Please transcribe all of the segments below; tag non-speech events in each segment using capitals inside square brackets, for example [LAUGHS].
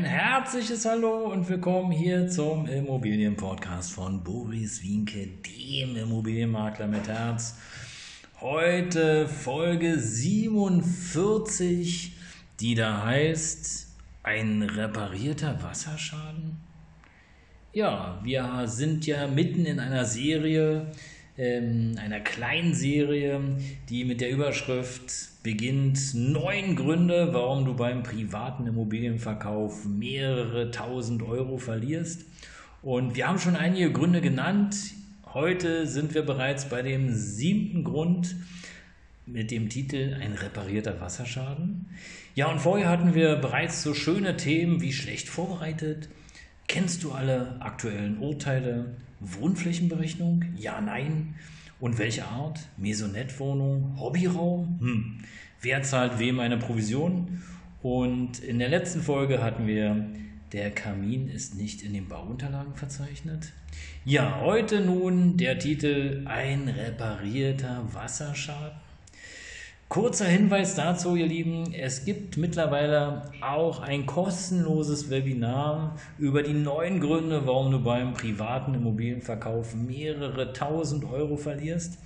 Ein herzliches Hallo und willkommen hier zum Immobilienpodcast von Boris Wienke, dem Immobilienmakler mit Herz. Heute Folge 47, die da heißt ein reparierter Wasserschaden. Ja, wir sind ja mitten in einer Serie, ähm, einer kleinen Serie, die mit der Überschrift beginnt neun Gründe, warum du beim privaten Immobilienverkauf mehrere tausend Euro verlierst. Und wir haben schon einige Gründe genannt. Heute sind wir bereits bei dem siebten Grund mit dem Titel Ein reparierter Wasserschaden. Ja, und vorher hatten wir bereits so schöne Themen wie schlecht vorbereitet. Kennst du alle aktuellen Urteile? Wohnflächenberechnung? Ja, nein. Und welche Art? Maisonette-Wohnung? Hobbyraum? Hm. Wer zahlt wem eine Provision? Und in der letzten Folge hatten wir, der Kamin ist nicht in den Bauunterlagen verzeichnet. Ja, heute nun der Titel Ein reparierter Wasserschaden. Kurzer Hinweis dazu, ihr Lieben, es gibt mittlerweile auch ein kostenloses Webinar über die neun Gründe, warum du beim privaten Immobilienverkauf mehrere tausend Euro verlierst.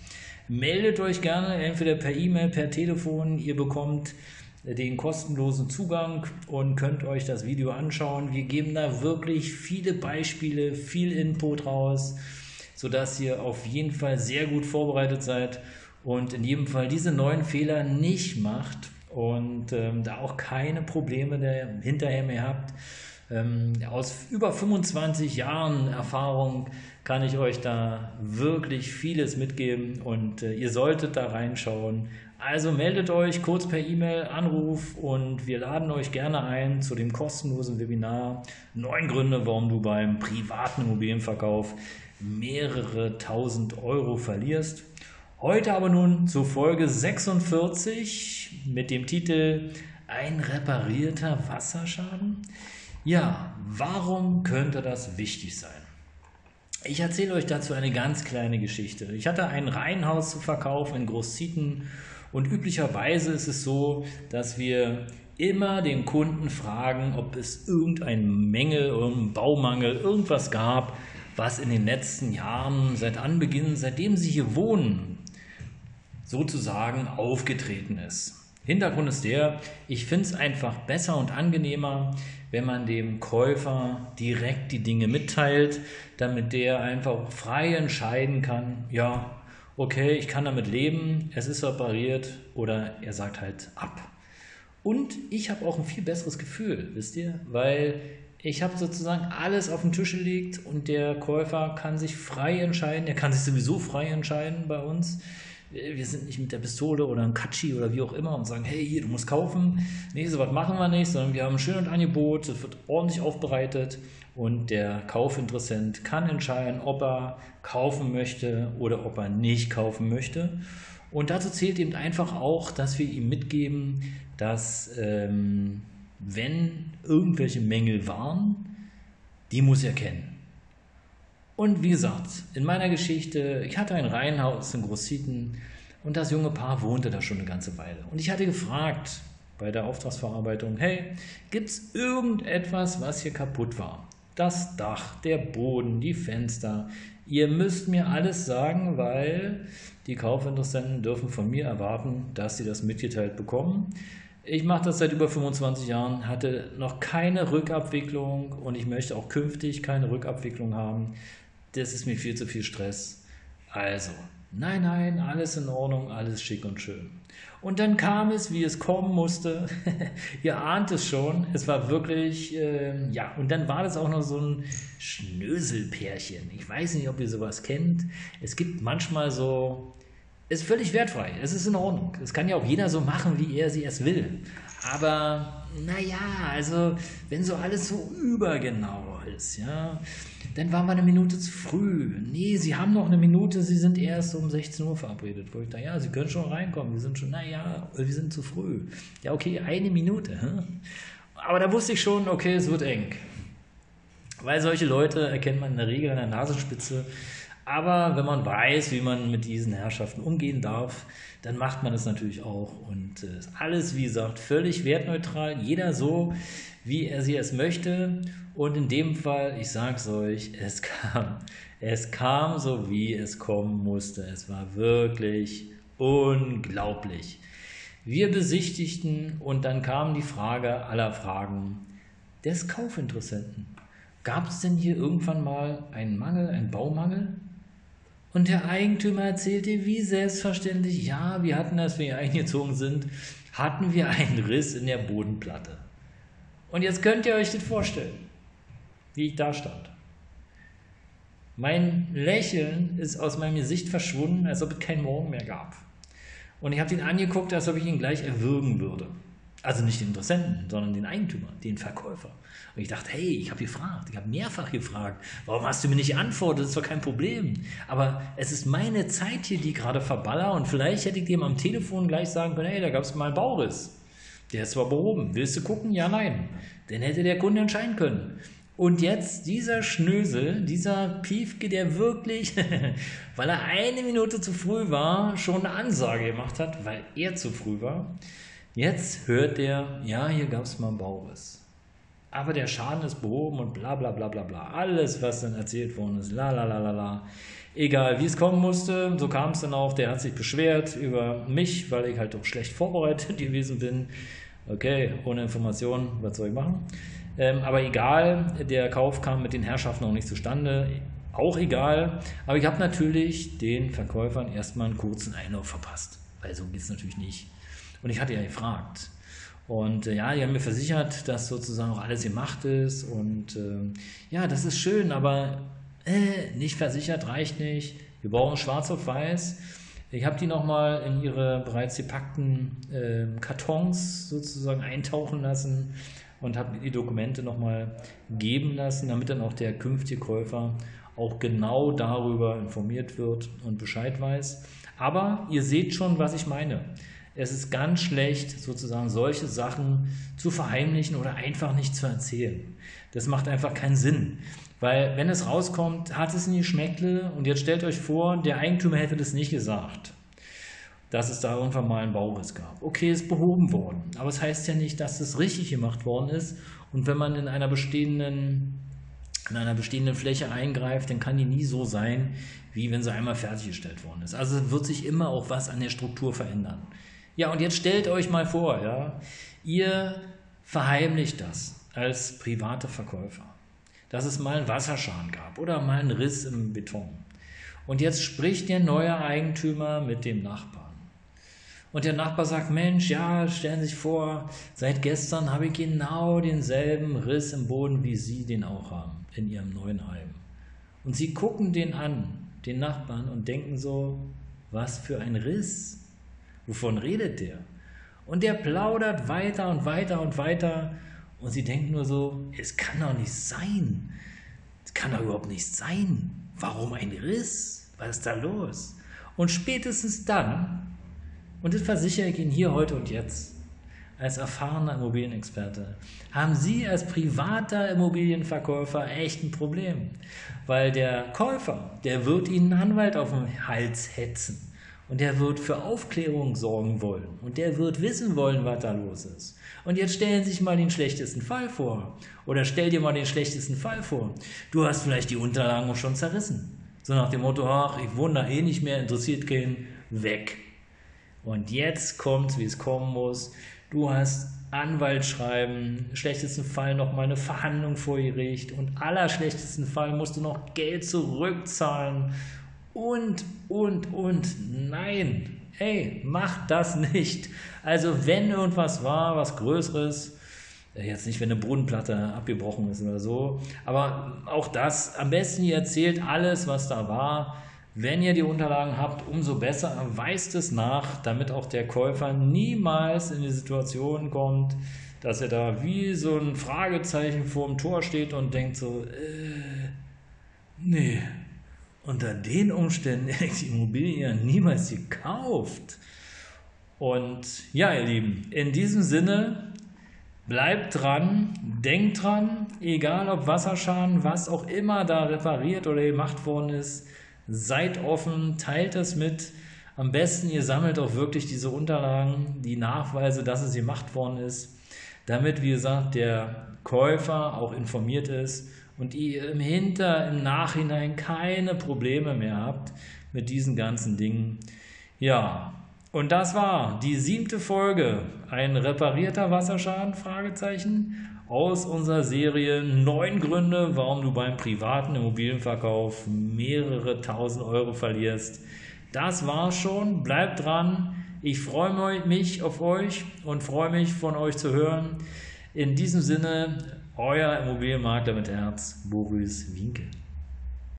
Meldet euch gerne entweder per E-Mail, per Telefon. Ihr bekommt den kostenlosen Zugang und könnt euch das Video anschauen. Wir geben da wirklich viele Beispiele, viel Input raus, sodass ihr auf jeden Fall sehr gut vorbereitet seid und in jedem Fall diese neuen Fehler nicht macht und ähm, da auch keine Probleme der, hinterher mehr habt. Ähm, aus über 25 Jahren Erfahrung kann ich euch da wirklich vieles mitgeben und äh, ihr solltet da reinschauen. Also meldet euch kurz per E-Mail, Anruf und wir laden euch gerne ein zu dem kostenlosen Webinar. Neun Gründe, warum du beim privaten Immobilienverkauf mehrere tausend Euro verlierst. Heute aber nun zur Folge 46 mit dem Titel Ein reparierter Wasserschaden. Ja, warum könnte das wichtig sein? Ich erzähle euch dazu eine ganz kleine Geschichte. Ich hatte ein Reihenhaus zu verkaufen in Großzieten und üblicherweise ist es so, dass wir immer den Kunden fragen, ob es irgendeinen Mängel, irgendeinen Baumangel, irgendwas gab, was in den letzten Jahren, seit Anbeginn, seitdem sie hier wohnen, sozusagen aufgetreten ist. Hintergrund ist der, ich finde es einfach besser und angenehmer, wenn man dem Käufer direkt die Dinge mitteilt, damit der einfach frei entscheiden kann, ja, okay, ich kann damit leben, es ist repariert oder er sagt halt ab. Und ich habe auch ein viel besseres Gefühl, wisst ihr, weil ich habe sozusagen alles auf den Tisch gelegt und der Käufer kann sich frei entscheiden, er kann sich sowieso frei entscheiden bei uns wir sind nicht mit der Pistole oder einem Katschi oder wie auch immer und sagen, hey, hier, du musst kaufen. Nee, so was machen wir nicht, sondern wir haben ein schönes Angebot, es wird ordentlich aufbereitet und der Kaufinteressent kann entscheiden, ob er kaufen möchte oder ob er nicht kaufen möchte. Und dazu zählt eben einfach auch, dass wir ihm mitgeben, dass ähm, wenn irgendwelche Mängel waren, die muss er kennen. Und wie gesagt, in meiner Geschichte, ich hatte ein Reihenhaus in Großzieten und das junge Paar wohnte da schon eine ganze Weile. Und ich hatte gefragt bei der Auftragsverarbeitung, hey, gibt es irgendetwas, was hier kaputt war? Das Dach, der Boden, die Fenster. Ihr müsst mir alles sagen, weil die Kaufinteressenten dürfen von mir erwarten, dass sie das mitgeteilt bekommen. Ich mache das seit über 25 Jahren, hatte noch keine Rückabwicklung und ich möchte auch künftig keine Rückabwicklung haben das ist mir viel zu viel Stress. Also, nein, nein, alles in Ordnung, alles schick und schön. Und dann kam es, wie es kommen musste. [LAUGHS] Ihr ahnt es schon. Es war wirklich, äh, ja, und dann war das auch noch so ein Schnöselpärchen. Ich weiß nicht, ob ihr sowas kennt. Es gibt manchmal so, ist völlig wertfrei. Es ist in Ordnung. Es kann ja auch jeder so machen, wie er sie es will. Aber naja, also wenn so alles so übergenau ist, ja, dann waren wir eine Minute zu früh. Nee, Sie haben noch eine Minute, Sie sind erst um 16 Uhr verabredet. Wo ich dachte, ja, Sie können schon reinkommen, wir sind schon, naja, wir sind zu früh. Ja, okay, eine Minute. Hm? Aber da wusste ich schon, okay, es wird eng. Weil solche Leute erkennt man in der Regel an der Nasenspitze. Aber wenn man weiß, wie man mit diesen Herrschaften umgehen darf, dann macht man es natürlich auch. Und äh, alles, wie gesagt, völlig wertneutral. Jeder so, wie er sie es möchte. Und in dem Fall, ich sage es euch, [LAUGHS] es kam. Es kam so, wie es kommen musste. Es war wirklich unglaublich. Wir besichtigten und dann kam die Frage aller Fragen des Kaufinteressenten. Gab es denn hier irgendwann mal einen Mangel, einen Baumangel? Und der Eigentümer erzählte wie selbstverständlich, ja, wir hatten, als wir hier eingezogen sind, hatten wir einen Riss in der Bodenplatte. Und jetzt könnt ihr euch das vorstellen, wie ich da stand. Mein Lächeln ist aus meinem Gesicht verschwunden, als ob es keinen Morgen mehr gab. Und ich habe ihn angeguckt, als ob ich ihn gleich erwürgen würde. Also nicht den Interessenten, sondern den Eigentümer, den Verkäufer. Und ich dachte, hey, ich habe gefragt, ich habe mehrfach gefragt, warum hast du mir nicht geantwortet? Das ist doch kein Problem. Aber es ist meine Zeit hier, die gerade verballer und vielleicht hätte ich dem am Telefon gleich sagen können, hey, da gab es mal einen Bauriss. Der ist zwar behoben. Willst du gucken? Ja, nein. Dann hätte der Kunde entscheiden können. Und jetzt dieser Schnösel, dieser Piefke, der wirklich, [LAUGHS] weil er eine Minute zu früh war, schon eine Ansage gemacht hat, weil er zu früh war, Jetzt hört der, ja, hier gab es mal einen Bauriss. Aber der Schaden ist behoben und bla bla bla bla bla. Alles, was dann erzählt worden ist, la la la la la. Egal, wie es kommen musste, so kam es dann auch. Der hat sich beschwert über mich, weil ich halt doch schlecht vorbereitet [LAUGHS] gewesen bin. Okay, ohne Informationen, was soll ich machen? Ähm, aber egal, der Kauf kam mit den Herrschaften auch nicht zustande. Auch egal. Aber ich habe natürlich den Verkäufern erstmal einen kurzen Einlauf verpasst. Weil so geht es natürlich nicht. Und ich hatte ja gefragt. Und äh, ja, die haben mir versichert, dass sozusagen auch alles gemacht ist. Und äh, ja, das ist schön, aber äh, nicht versichert reicht nicht. Wir brauchen schwarz auf weiß. Ich habe die nochmal in ihre bereits gepackten äh, Kartons sozusagen eintauchen lassen und habe die Dokumente nochmal geben lassen, damit dann auch der künftige Käufer auch genau darüber informiert wird und Bescheid weiß. Aber ihr seht schon, was ich meine. Es ist ganz schlecht, sozusagen solche Sachen zu verheimlichen oder einfach nicht zu erzählen. Das macht einfach keinen Sinn. Weil wenn es rauskommt, hat es ein Geschmäckle und jetzt stellt euch vor, der Eigentümer hätte das nicht gesagt, dass es da irgendwann mal einen Bauriss gab. Okay, ist behoben worden, aber es heißt ja nicht, dass es richtig gemacht worden ist. Und wenn man in einer bestehenden in einer bestehenden Fläche eingreift, dann kann die nie so sein, wie wenn sie einmal fertiggestellt worden ist. Also wird sich immer auch was an der Struktur verändern. Ja, und jetzt stellt euch mal vor, ja, ihr verheimlicht das als private Verkäufer, dass es mal einen Wasserschaden gab oder mal einen Riss im Beton. Und jetzt spricht der neue Eigentümer mit dem Nachbarn. Und der Nachbar sagt, Mensch, ja, stellen Sie sich vor, seit gestern habe ich genau denselben Riss im Boden, wie Sie den auch haben in Ihrem neuen Heim. Und Sie gucken den an, den Nachbarn, und denken so, was für ein Riss. Wovon redet der? Und der plaudert weiter und weiter und weiter. Und sie denkt nur so, es kann doch nicht sein. Es kann doch überhaupt nicht sein. Warum ein Riss? Was ist da los? Und spätestens dann, und das versichere ich Ihnen hier heute und jetzt, als erfahrener Immobilienexperte, haben Sie als privater Immobilienverkäufer echt ein Problem. Weil der Käufer, der wird Ihnen einen Anwalt auf den Hals hetzen. Und der wird für Aufklärung sorgen wollen. Und der wird wissen wollen, was da los ist. Und jetzt stellen Sie sich mal den schlechtesten Fall vor. Oder stell dir mal den schlechtesten Fall vor. Du hast vielleicht die Unterlagen schon zerrissen. So nach dem Motto, ach, ich wohne da eh nicht mehr, interessiert keinen, weg. Und jetzt kommt, wie es kommen muss. Du hast Anwalt schreiben, schlechtesten Fall noch mal eine Verhandlung vor Gericht und allerschlechtesten Fall musst du noch Geld zurückzahlen und, und, und. Nein, ey, mach das nicht. Also wenn irgendwas war, was Größeres, äh, jetzt nicht, wenn eine Bodenplatte abgebrochen ist oder so, aber auch das, am besten ihr erzählt alles, was da war, Wenn ihr die Unterlagen habt, umso besser. Weist es nach, damit auch der Käufer niemals in die Situation kommt, dass er da wie so ein Fragezeichen vor dem Tor steht und denkt so, äh, nee, unter den Umständen [LAUGHS] hätte ich die Immobilie ja niemals gekauft. Und ja, ihr Lieben, in diesem Sinne, bleibt dran, denkt dran, egal ob Wasserschaden, was auch immer da repariert oder gemacht worden ist, seid offen, teilt es mit. Am besten, ihr sammelt auch wirklich diese Unterlagen, die Nachweise, dass es gemacht worden ist, damit, wie gesagt, der Käufer auch informiert ist und ihr im Hinter, im Nachhinein keine Probleme mehr habt mit diesen ganzen Dingen. Ja, und das war die siebte Folge, ein reparierter Wasserschaden, Fragezeichen, aus unserer Serie neun Gründe, warum du beim privaten Immobilienverkauf mehrere tausend Euro verlierst. Das war's schon, bleibt dran. Ich freue mich auf euch und freue mich von euch zu hören. In diesem Sinne, euer Immobilienmakler mit Herz, Boris Winke.